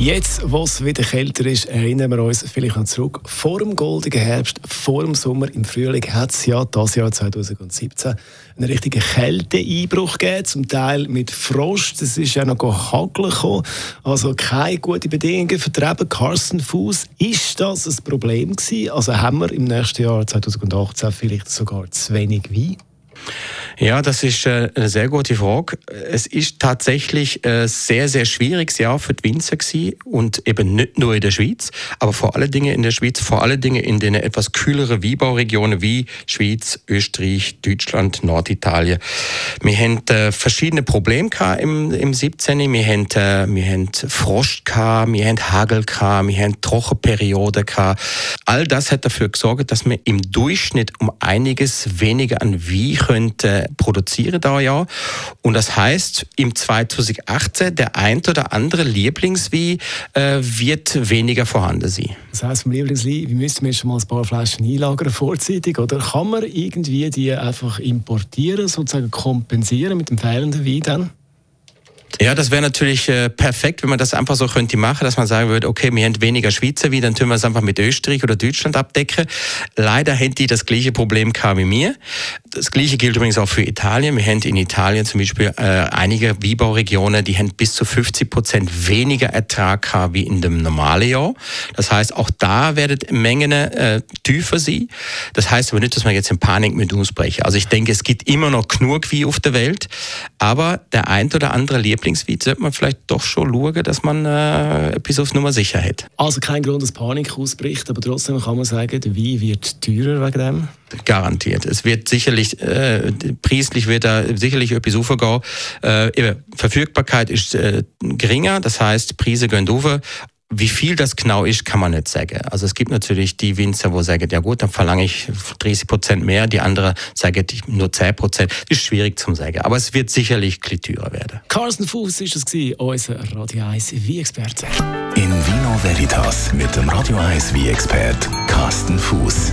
Jetzt, wo es wieder kälter ist, erinnern wir uns vielleicht noch zurück. Vor dem goldigen Herbst, vor dem Sommer, im Frühling hat es ja das Jahr 2017 einen richtigen Kälteeinbruch gegeben, zum Teil mit Frost. Es ist ja noch hageln. Also keine guten Bedingungen für. Carsten Fuß, ist das ein Problem gewesen? Also haben wir im nächsten Jahr 2018 vielleicht sogar zu wenig Wein? Ja, das ist äh, eine sehr gute Frage. Es ist tatsächlich ein äh, sehr, sehr schwieriges Jahr für die Winzer gewesen und eben nicht nur in der Schweiz, aber vor allen Dingen in der Schweiz, vor allen Dingen in den etwas kühleren Weinbauregionen wie Schweiz, Österreich, Deutschland, Norditalien. Wir haben äh, verschiedene Probleme im, im 17. Wir haben, wir haben Frost wir haben Hagel wir haben Trockenperioden. All das hat dafür gesorgt, dass wir im Durchschnitt um einiges weniger an Wein könnte produzieren da ja. Und das heißt, im 2018 der ein oder andere Lieblingswein äh, wird weniger vorhanden sein. Das heißt, vom Lieblingswein, wie müssten wir schon mal ein paar Flaschen einlagern vorzeitig? Oder kann man irgendwie die einfach importieren, sozusagen kompensieren mit dem fehlenden Wein dann? Ja, das wäre natürlich äh, perfekt, wenn man das einfach so könnte machen, dass man sagen würde, okay, wir haben weniger Schweizer wie, dann tun wir es einfach mit Österreich oder Deutschland abdecken. Leider haben die das gleiche Problem wie mir. Das gleiche gilt übrigens auch für Italien. Wir haben in Italien zum Beispiel äh, einige Weinbauregionen, die haben bis zu 50 Prozent weniger Ertrag wie in dem normalen Jahr. Das heißt, auch da werden Mengen äh, tiefer sein. Das heißt aber nicht, dass man jetzt in Panik mit uns brechen. Also ich denke, es gibt immer noch genug wie auf der Welt, aber der ein oder andere Lieblingswein sollte man vielleicht doch schon schauen, dass man äh, etwas auf Nummer sicher hat. Also kein Grund, dass Panik ausbricht, aber trotzdem kann man sagen, der Wein wird teurer wegen dem? Garantiert. Es wird sicherlich, äh, preislich wird da sicherlich etwas aufgehen. Äh, Verfügbarkeit ist äh, geringer, das heißt, Preise gehen auf. Wie viel das genau ist, kann man nicht sagen. Also es gibt natürlich die Winzer, wo sagen, ja gut, dann verlange ich 30 Prozent mehr, die andere sagen nur 10 Prozent. Das ist schwierig zu sagen, aber es wird sicherlich teurer werden. Carsten Fuß ist es gewesen, unser Radio 1 Wie-Experte. In Vino Veritas mit dem Radio 1 Wie-Expert Carsten Fuß.